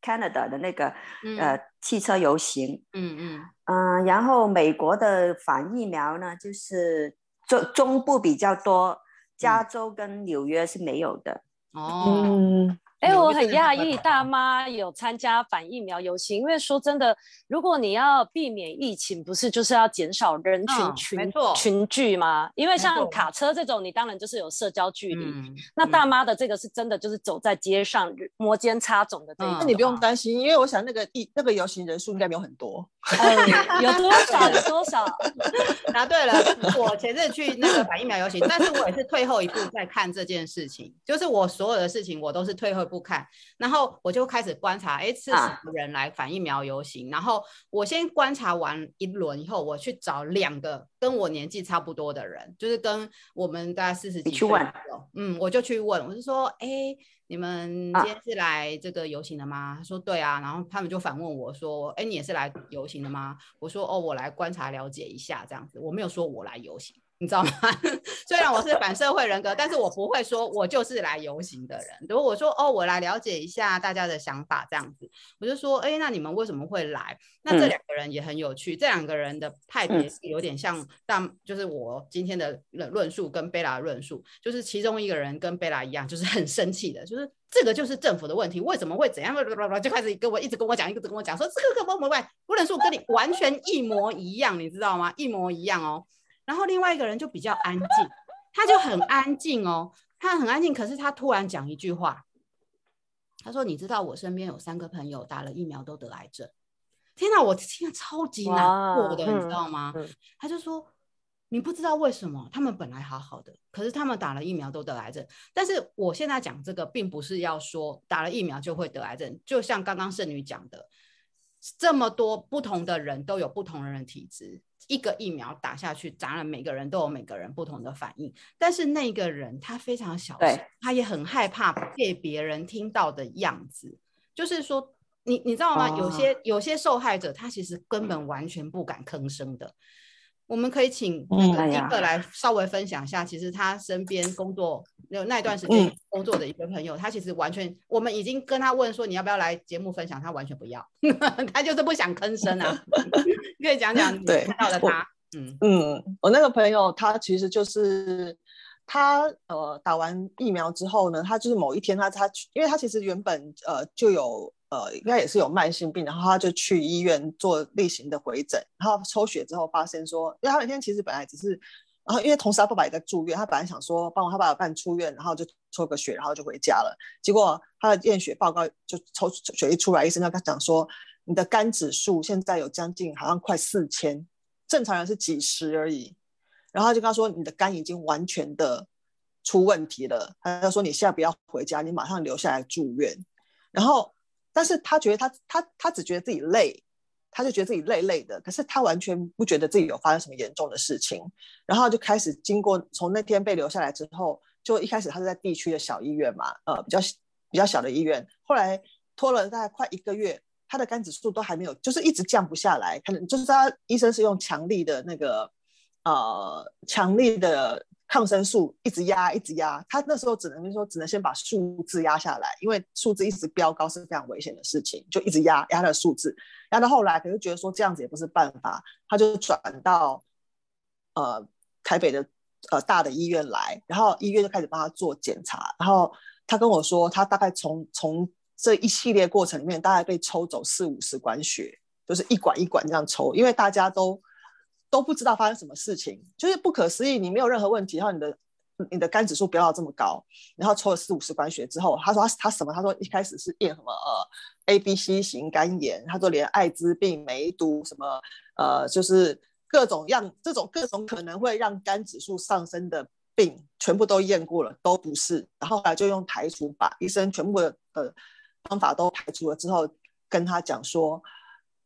Canada 的那个、嗯、呃汽车游行，嗯嗯嗯、呃，然后美国的反疫苗呢，就是中中部比较多，加州跟纽约是没有的。哦。嗯哎，我很讶异，大妈有参加反疫苗游行，因为说真的，如果你要避免疫情，不是就是要减少人群群、嗯、群聚吗？因为像卡车这种，你当然就是有社交距离。嗯、那大妈的这个是真的，就是走在街上摩肩擦踵的这一种。那、嗯、你不用担心，因为我想那个疫那个游行人数应该没有很多。嗯、*laughs* 有多少？有多少？*laughs* 答对了，我前阵去那个反疫苗游行，但是我也是退后一步在看这件事情，就是我所有的事情我都是退后。不看。然后我就开始观察，哎，是什么人来反疫苗游行？啊、然后我先观察完一轮以后，我去找两个跟我年纪差不多的人，就是跟我们大概四十几岁，嗯，我就去问，我就说，哎。你们今天是来这个游行的吗？啊、他说对啊，然后他们就反问我说：“哎，你也是来游行的吗？”我说：“哦，我来观察了解一下这样子。”我没有说我来游行。你知道吗？*laughs* 虽然我是反社会人格，但是我不会说我就是来游行的人。如果我说哦，我来了解一下大家的想法这样子，我就说，哎，那你们为什么会来？那这两个人也很有趣，嗯、这两个人的派别是有点像，但就是我今天的论论述跟贝拉的论述，就是其中一个人跟贝拉一样，就是很生气的，就是这个就是政府的问题，为什么会怎样？就开始跟我一直跟我讲，一直跟我讲说这个根本不论述跟你完全一模一样，你知道吗？一模一样哦。然后另外一个人就比较安静，他就很安静哦，他很安静。可是他突然讲一句话，他说：“你知道我身边有三个朋友打了疫苗都得癌症。”天哪，我听了超级难过的，你知道吗？他就说：“你不知道为什么他们本来好好的，可是他们打了疫苗都得癌症。”但是我现在讲这个，并不是要说打了疫苗就会得癌症，就像刚刚圣女讲的，这么多不同的人都有不同的人体质。一个疫苗打下去，当然每个人都有每个人不同的反应。但是那个人他非常小心，他也很害怕被别人听到的样子。就是说，你你知道吗？有些有些受害者，他其实根本完全不敢吭声的。我们可以请那个尼克来稍微分享一下，其实他身边工作那那一段时间工作的一个朋友，他其实完全，我们已经跟他问说你要不要来节目分享，他完全不要，*laughs* 他就是不想吭声啊。*laughs* 你可以讲讲你看到的他，嗯嗯，我那个朋友他其实就是他呃打完疫苗之后呢，他就是某一天他他，因为他其实原本呃就有。呃，应该也是有慢性病，然后他就去医院做例行的回诊，然后抽血之后发现说，因为他那天其实本来只是，然后因为同时他爸爸也在住院，他本来想说帮我他爸爸办出院，然后就抽个血，然后就回家了。结果他的验血报告就抽血一出来，医生就跟他讲说，你的肝指数现在有将近好像快四千，正常人是几十而已。然后他就跟他说，你的肝已经完全的出问题了。他就说你现在不要回家，你马上留下来住院。然后。但是他觉得他他他只觉得自己累，他就觉得自己累累的，可是他完全不觉得自己有发生什么严重的事情，然后就开始经过从那天被留下来之后，就一开始他是在地区的小医院嘛，呃，比较比较小的医院，后来拖了大概快一个月，他的肝指数都还没有，就是一直降不下来，可能就是他医生是用强力的那个呃强力的。抗生素一直压，一直压，他那时候只能说，只能先把数字压下来，因为数字一直飙高是非常危险的事情，就一直压压他的数字，压到后来，可是觉得说这样子也不是办法，他就转到呃台北的呃大的医院来，然后医院就开始帮他做检查，然后他跟我说，他大概从从这一系列过程里面，大概被抽走四五十管血，就是一管一管这样抽，因为大家都。都不知道发生什么事情，就是不可思议。你没有任何问题，然后你的你的肝指数飙到这么高，然后抽了四五十管血之后，他说他他什么？他说一开始是验什么呃 A B C 型肝炎，他说连艾滋病、梅毒什么呃就是各种样这种各种可能会让肝指数上升的病，全部都验过了，都不是。然后后来就用排除法，医生全部的呃方法都排除了之后，跟他讲说，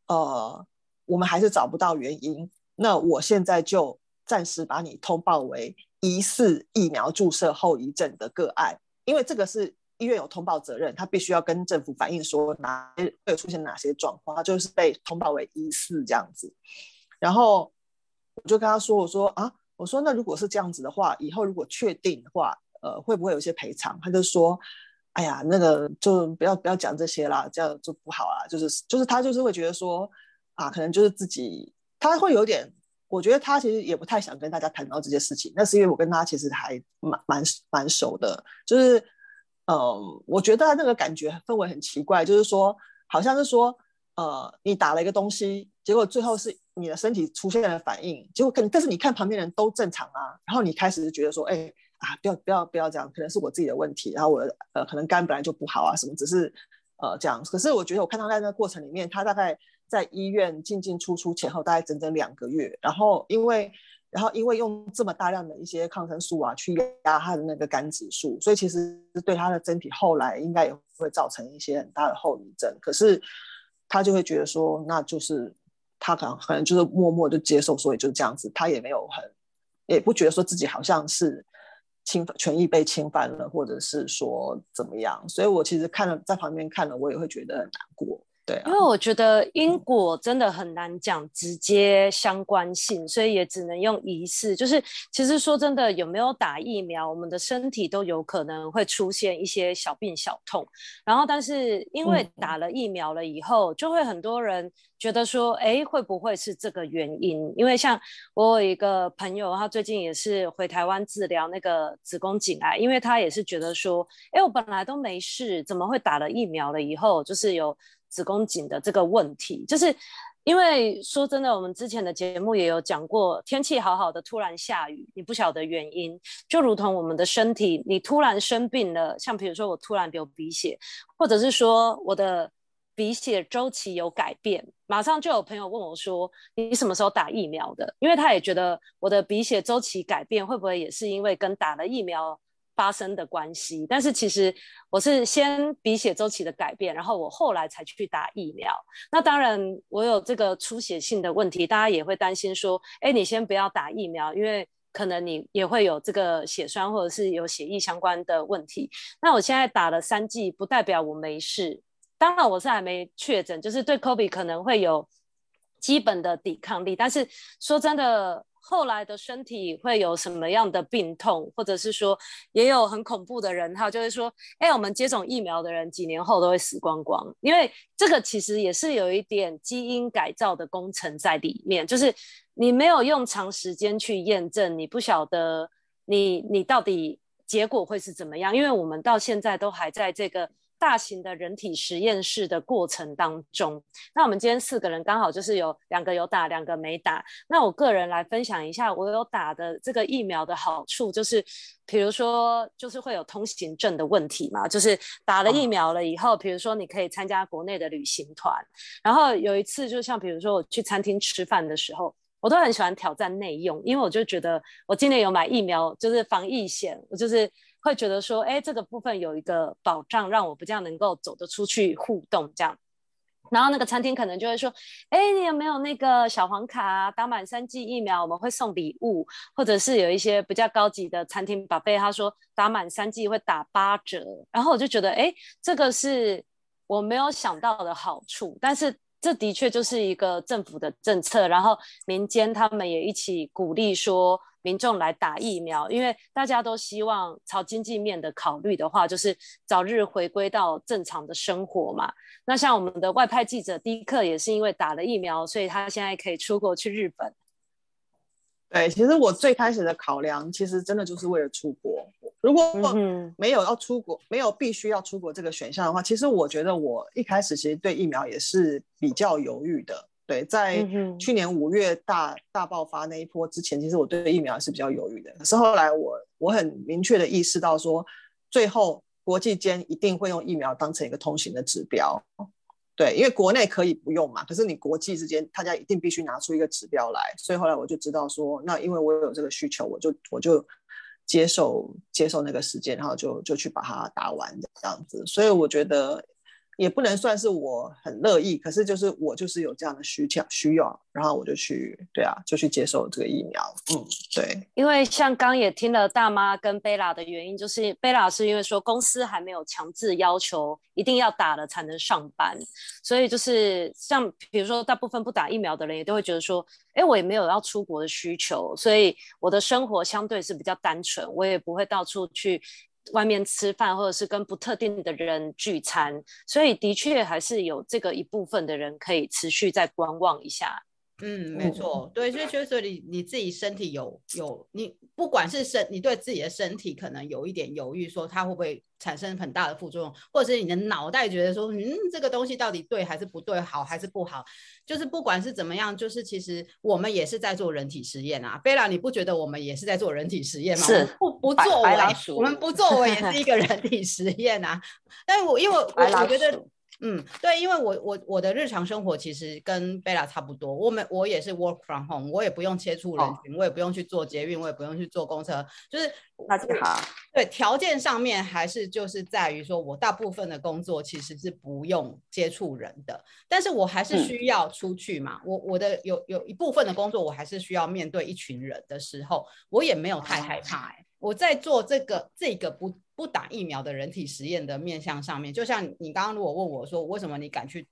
呃，我们还是找不到原因。那我现在就暂时把你通报为疑似疫苗注射后遗症的个案，因为这个是医院有通报责任，他必须要跟政府反映说哪会有出现哪些状况，他就是被通报为疑似这样子。然后我就跟他说：“我说啊，我说那如果是这样子的话，以后如果确定的话，呃，会不会有一些赔偿？”他就说：“哎呀，那个就不要不要讲这些啦，这样就不好啦。就是就是他就是会觉得说啊，可能就是自己。”他会有点，我觉得他其实也不太想跟大家谈到这些事情。那是因为我跟他其实还蛮蛮蛮熟的，就是，呃，我觉得他那个感觉氛围很奇怪，就是说，好像是说，呃，你打了一个东西，结果最后是你的身体出现了反应，结果可能，但是你看旁边人都正常啊，然后你开始觉得说，哎，啊，不要不要不要这样，可能是我自己的问题，然后我呃可能肝本来就不好啊什么，只是呃这样。可是我觉得我看他在那个过程里面，他大概。在医院进进出出前后大概整整两个月，然后因为然后因为用这么大量的一些抗生素啊去压他的那个肝指数，所以其实对他的身体后来应该也会造成一些很大的后遗症。可是他就会觉得说，那就是他可能可能就是默默就接受，所以就这样子，他也没有很也不觉得说自己好像是。侵犯权益被侵犯了，或者是说怎么样？所以我其实看了在旁边看了，我也会觉得很难过。对啊，因为我觉得因果真的很难讲直接相关性，所以也只能用疑似。就是其实说真的，有没有打疫苗，我们的身体都有可能会出现一些小病小痛。然后，但是因为打了疫苗了以后，就会很多人觉得说，哎，会不会是这个原因？因为像我有一个朋友，他最近也是回台湾治疗那个子宫颈癌，因为他也是觉得说，哎，我本来都没事，怎么会打了疫苗了以后，就是有。子宫颈的这个问题，就是因为说真的，我们之前的节目也有讲过，天气好好的突然下雨，你不晓得原因，就如同我们的身体，你突然生病了，像比如说我突然流鼻血，或者是说我的鼻血周期有改变，马上就有朋友问我说，你什么时候打疫苗的？因为他也觉得我的鼻血周期改变会不会也是因为跟打了疫苗发生的关系，但是其实我是先鼻血周期的改变，然后我后来才去打疫苗。那当然，我有这个出血性的问题，大家也会担心说，哎，你先不要打疫苗，因为可能你也会有这个血栓或者是有血液相关的问题。那我现在打了三剂，不代表我没事。当然，我是还没确诊，就是对 COVID 可能会有基本的抵抗力，但是说真的。后来的身体会有什么样的病痛，或者是说，也有很恐怖的人，他就是说，哎，我们接种疫苗的人几年后都会死光光，因为这个其实也是有一点基因改造的工程在里面，就是你没有用长时间去验证，你不晓得你你到底结果会是怎么样，因为我们到现在都还在这个。大型的人体实验室的过程当中，那我们今天四个人刚好就是有两个有打，两个没打。那我个人来分享一下，我有打的这个疫苗的好处，就是比如说，就是会有通行证的问题嘛，就是打了疫苗了以后，比如说你可以参加国内的旅行团。然后有一次，就像比如说我去餐厅吃饭的时候，我都很喜欢挑战内用，因为我就觉得我今年有买疫苗，就是防疫险，我就是。会觉得说，哎，这个部分有一个保障，让我比较能够走得出去互动这样。然后那个餐厅可能就会说，哎，你有没有那个小黄卡啊？打满三剂疫苗，我们会送礼物，或者是有一些比较高级的餐厅宝贝他说打满三剂会打八折。然后我就觉得，哎，这个是我没有想到的好处，但是这的确就是一个政府的政策，然后民间他们也一起鼓励说。民众来打疫苗，因为大家都希望朝经济面的考虑的话，就是早日回归到正常的生活嘛。那像我们的外派记者迪克也是因为打了疫苗，所以他现在可以出国去日本。对，其实我最开始的考量，其实真的就是为了出国。如果没有要出国，没有必须要出国这个选项的话，其实我觉得我一开始其实对疫苗也是比较犹豫的。对，在去年五月大大爆发那一波之前，其实我对疫苗是比较犹豫的。可是后来我我很明确的意识到说，最后国际间一定会用疫苗当成一个通行的指标。对，因为国内可以不用嘛，可是你国际之间，大家一定必须拿出一个指标来。所以后来我就知道说，那因为我有这个需求，我就我就接受接受那个时间，然后就就去把它打完这样子。所以我觉得。也不能算是我很乐意，可是就是我就是有这样的需求需要，然后我就去，对啊，就去接受这个疫苗。嗯，对。因为像刚也听了大妈跟贝拉的原因，就是贝拉是因为说公司还没有强制要求一定要打了才能上班，所以就是像比如说大部分不打疫苗的人也都会觉得说，哎，我也没有要出国的需求，所以我的生活相对是比较单纯，我也不会到处去。外面吃饭，或者是跟不特定的人聚餐，所以的确还是有这个一部分的人可以持续再观望一下。嗯，没错，对，所以就是你你自己身体有有，你不管是身，你对自己的身体可能有一点犹豫，说它会不会产生很大的副作用，或者是你的脑袋觉得说，嗯，这个东西到底对还是不对，好还是不好，就是不管是怎么样，就是其实我们也是在做人体实验啊。贝拉，你不觉得我们也是在做人体实验吗？是，不不作为，我们不作为也是一个 *laughs* 人体实验啊。但是我因为我我觉得。嗯，对，因为我我我的日常生活其实跟贝拉差不多，我们我也是 work from home，我也不用接触人群，哦、我也不用去坐捷运，我也不用去坐公车，就是大家好。对，条件上面还是就是在于说，我大部分的工作其实是不用接触人的，但是我还是需要出去嘛。嗯、我我的有有一部分的工作，我还是需要面对一群人的时候，我也没有太害怕、欸。哎、哦，我在做这个这个不。不打疫苗的人体实验的面向上面，就像你刚刚如果问我说，为什么你敢去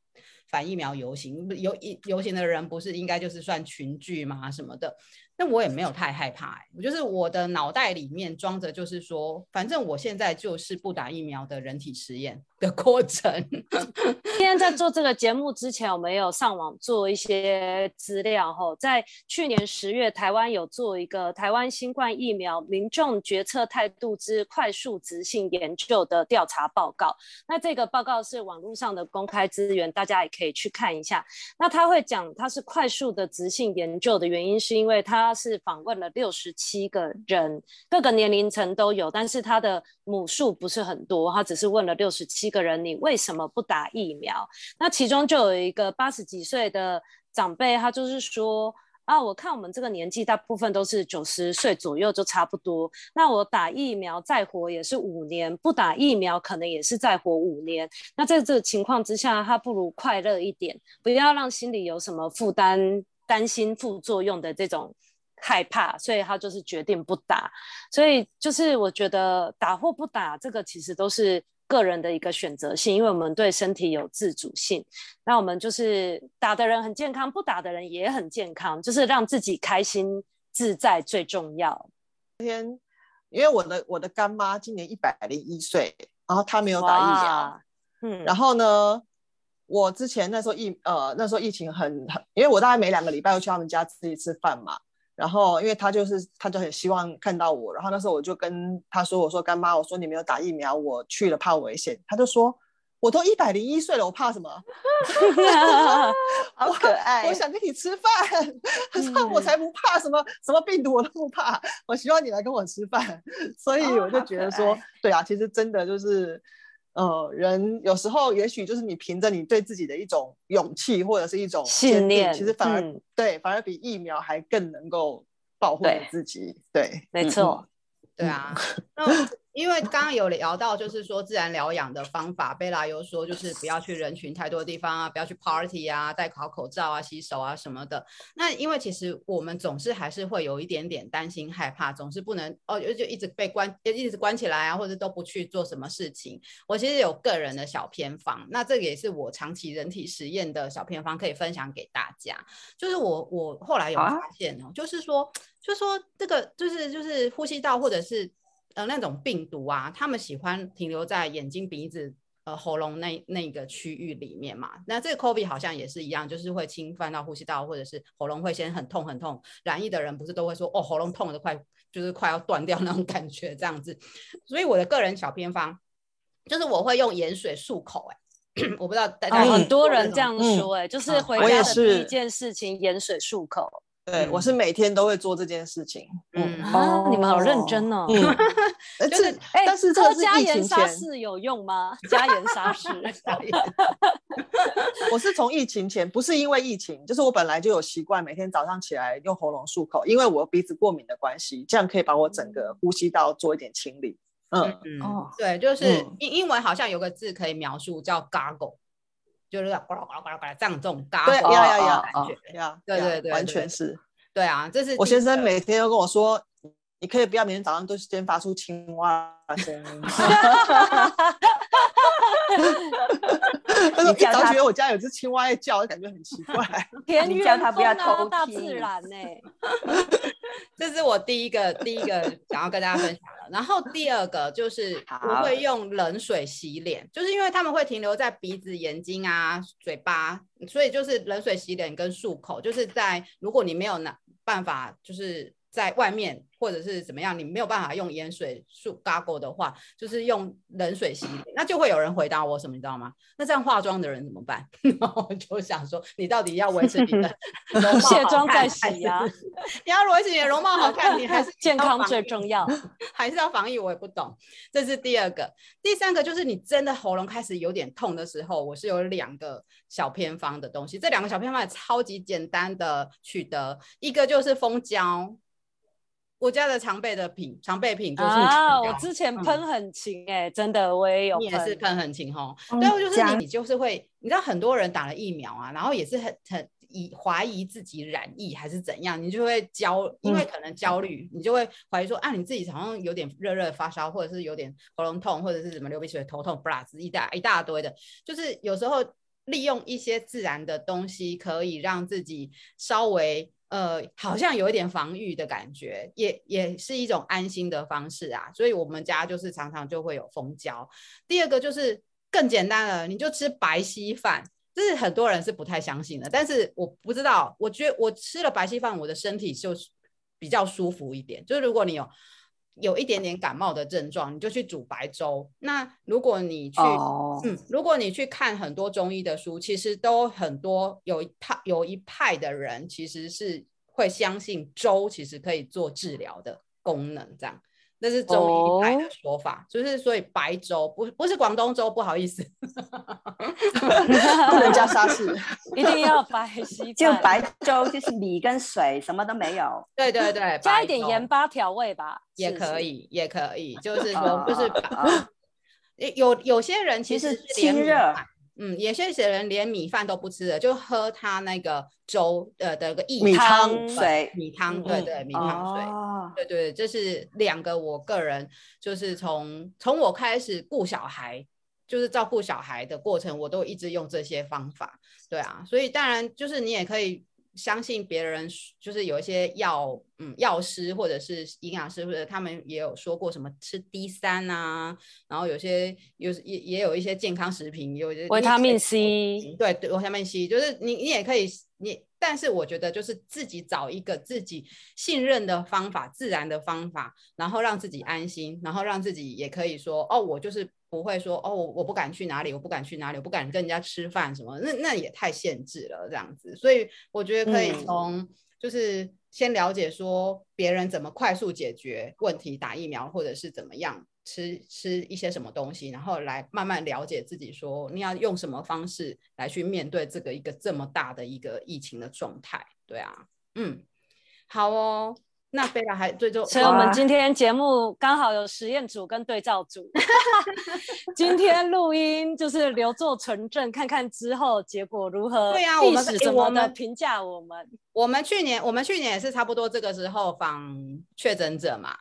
反疫苗游行？游游行的人不是应该就是算群聚吗？什么的？但我也没有太害怕、欸，我就是我的脑袋里面装着，就是说，反正我现在就是不打疫苗的人体实验的过程。*laughs* 今天在做这个节目之前，我们有上网做一些资料。后在去年十月，台湾有做一个台湾新冠疫苗民众决策态度之快速质性研究的调查报告。那这个报告是网络上的公开资源，大家也可以去看一下。那他会讲它是快速的质性研究的原因，是因为他。他是访问了六十七个人，各个年龄层都有，但是他的母数不是很多，他只是问了六十七个人，你为什么不打疫苗？那其中就有一个八十几岁的长辈，他就是说啊，我看我们这个年纪大部分都是九十岁左右就差不多，那我打疫苗再活也是五年，不打疫苗可能也是再活五年。那在这个情况之下，他不如快乐一点，不要让心里有什么负担，担心副作用的这种。害怕，所以他就是决定不打。所以就是我觉得打或不打，这个其实都是个人的一个选择性，因为我们对身体有自主性。那我们就是打的人很健康，不打的人也很健康，就是让自己开心自在最重要。今天因为我的我的干妈今年一百零一岁，然后她没有打疫苗，嗯，然后呢，我之前那时候疫呃那时候疫情很很，因为我大概每两个礼拜会去他们家吃一次饭嘛。然后，因为他就是，他就很希望看到我。然后那时候我就跟他说：“我说干妈，我说你没有打疫苗，我去了怕危险。”他就说：“我都一百零一岁了，我怕什么？” *laughs* 好可爱我！想跟你吃饭，他说：“我才不怕什么什么病毒，我都不怕。我希望你来跟我吃饭。”所以我就觉得说，对啊，其实真的就是。呃，人有时候也许就是你凭着你对自己的一种勇气或者是一种信念，其实反而、嗯、对，反而比疫苗还更能够保护你自己。对，对没错，嗯、对啊。因为刚刚有聊到，就是说自然疗养的方法，贝拉有说就是不要去人群太多的地方啊，不要去 party 啊，戴好口罩啊，洗手啊什么的。那因为其实我们总是还是会有一点点担心害怕，总是不能哦，就一直被关，一直关起来啊，或者都不去做什么事情。我其实有个人的小偏方，那这个也是我长期人体实验的小偏方，可以分享给大家。就是我我后来有发现哦，啊、就是说，就是说这个就是就是呼吸道或者是。呃，那种病毒啊，他们喜欢停留在眼睛、鼻子、呃喉咙那那个区域里面嘛。那这个 COVID 好像也是一样，就是会侵犯到呼吸道，或者是喉咙会先很痛很痛。染疫的人不是都会说，哦，喉咙痛的快，就是快要断掉那种感觉这样子。所以我的个人小偏方就是我会用盐水漱口、欸。哎，*coughs* 我不知道大家、哦、很多人这样说、欸，哎、嗯，就是回家的第一件事情，盐水漱口。对，我是每天都会做这件事情。嗯，哦，你们好认真哦。*laughs* 嗯，就是，哎，但是这个是加盐沙士有用吗？加盐沙士。*laughs* 我是从疫情前，不是因为疫情，就是我本来就有习惯每天早上起来用喉咙漱口，因为我鼻子过敏的关系，这样可以把我整个呼吸道做一点清理。嗯哦，对，就是英英文好像有个字可以描述叫 gargle。就是呱啦呱啦呱啦呱啦这样这种嘎嘎呀呀呀感觉呀，对对对，完全是。对啊，这是我先生每天都跟我说，你可以不要每天早上都先发出青蛙声音。*laughs* 他说一早觉得我家有只青蛙在叫，感觉很奇怪。*laughs* 你叫他不要偷听，大自然呢。*laughs* 这是我第一个第一个想要跟大家分享的。然后第二个就是不会用冷水洗脸，就是因为他们会停留在鼻子、眼睛啊、嘴巴，所以就是冷水洗脸跟漱口，就是在如果你没有拿办法就是在外面或者是怎么样，你没有办法用盐水漱 gargle 的话，就是用冷水洗脸，那就会有人回答我什么，你知道吗？那这样化妆的人怎么办？*laughs* 然后我就想说，你到底要维持你的 *laughs* 容貌卸妆再洗啊？*laughs* 你要维持你的容貌好看，你还是健康最重要，还是要防疫？我也不懂。这是第二个，第三个就是你真的喉咙开始有点痛的时候，我是有两个小偏方的东西，这两个小偏方也超级简单的取得，一个就是蜂胶。我家的常备的品，常备品就是啊，我之前喷很勤哎、欸嗯，真的我也有，你也是喷很勤吼。对，就是你，你就是会，你知道很多人打了疫苗啊，然后也是很很疑怀疑自己染疫还是怎样，你就会焦，因为可能焦虑、嗯，你就会怀疑说啊，你自己好像有点热热发烧，或者是有点喉咙痛，或者是什么流鼻水、头痛，不啦，一大一大堆的，就是有时候利用一些自然的东西，可以让自己稍微。呃，好像有一点防御的感觉，也也是一种安心的方式啊。所以我们家就是常常就会有蜂胶。第二个就是更简单了，你就吃白稀饭，这是很多人是不太相信的。但是我不知道，我觉得我吃了白稀饭，我的身体就比较舒服一点。就是如果你有有一点点感冒的症状，你就去煮白粥。那如果你去，oh. 嗯，如果你去看很多中医的书，其实都很多有一派有一派的人其实是会相信粥其实可以做治疗的功能，这样。那是中医一派的说法，oh. 就是所以白粥不不是广东粥，不好意思，不能加沙士，*laughs* 一定要白稀，就白粥就是米跟水，什么都没有。对对对，加一点盐巴调味吧，也可以，也可以，就是说就是白，有有些人其实是清热。嗯，有些人连米饭都不吃的，就喝他那个粥呃的个薏米汤水，米汤，对对，米汤水，哦、对对，这是两个。我个人就是从从我开始顾小孩，就是照顾小孩的过程，我都一直用这些方法。对啊，所以当然就是你也可以。相信别人就是有一些药，嗯，药师或者是营养师，或者他们也有说过什么吃 D 三啊，然后有些有也也有一些健康食品，有维他命 C，对对，维他命 C，就是你你也可以你，但是我觉得就是自己找一个自己信任的方法，自然的方法，然后让自己安心，然后让自己也可以说哦，我就是。不会说哦，我不敢去哪里，我不敢去哪里，我不敢跟人家吃饭什么，那那也太限制了这样子。所以我觉得可以从就是先了解说别人怎么快速解决问题，打疫苗或者是怎么样吃吃一些什么东西，然后来慢慢了解自己说你要用什么方式来去面对这个一个这么大的一个疫情的状态。对啊，嗯，好哦。那贝拉还最终，所以我们今天节目刚好有实验组跟对照组。*laughs* 今天录音就是留作存证，看看之后结果如何。对啊，我们怎么的评价我们？我们去年，我们去年也是差不多这个时候访确诊者嘛，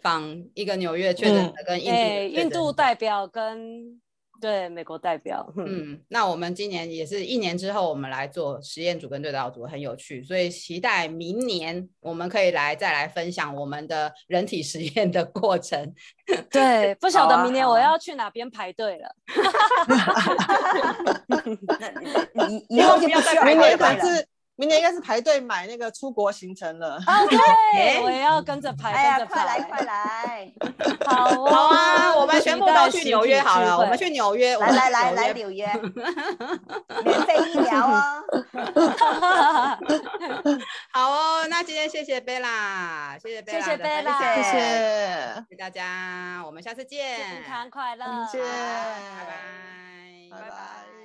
访一个纽约确诊者跟印度、嗯、印度代表跟。对美国代表，嗯，那我们今年也是一年之后，我们来做实验组跟对照组，很有趣，所以期待明年我们可以来再来分享我们的人体实验的过程。*laughs* 对，不晓得明年我要去哪边排队了。*laughs* 你以后就不需要排队了。明年应该是排队买那个出国行程了。哦，*laughs* 对，我也要跟着排，哎呀，快来快来！*laughs* 好啊，好啊，我们全部都去纽约好了。我们去纽约，来来来来纽约，*laughs* 免费医疗哦。好哦，那今天谢谢贝拉，谢谢贝拉，谢谢贝拉，谢谢，谢谢大家，我们下次见，健康快乐，再见，拜拜，拜拜。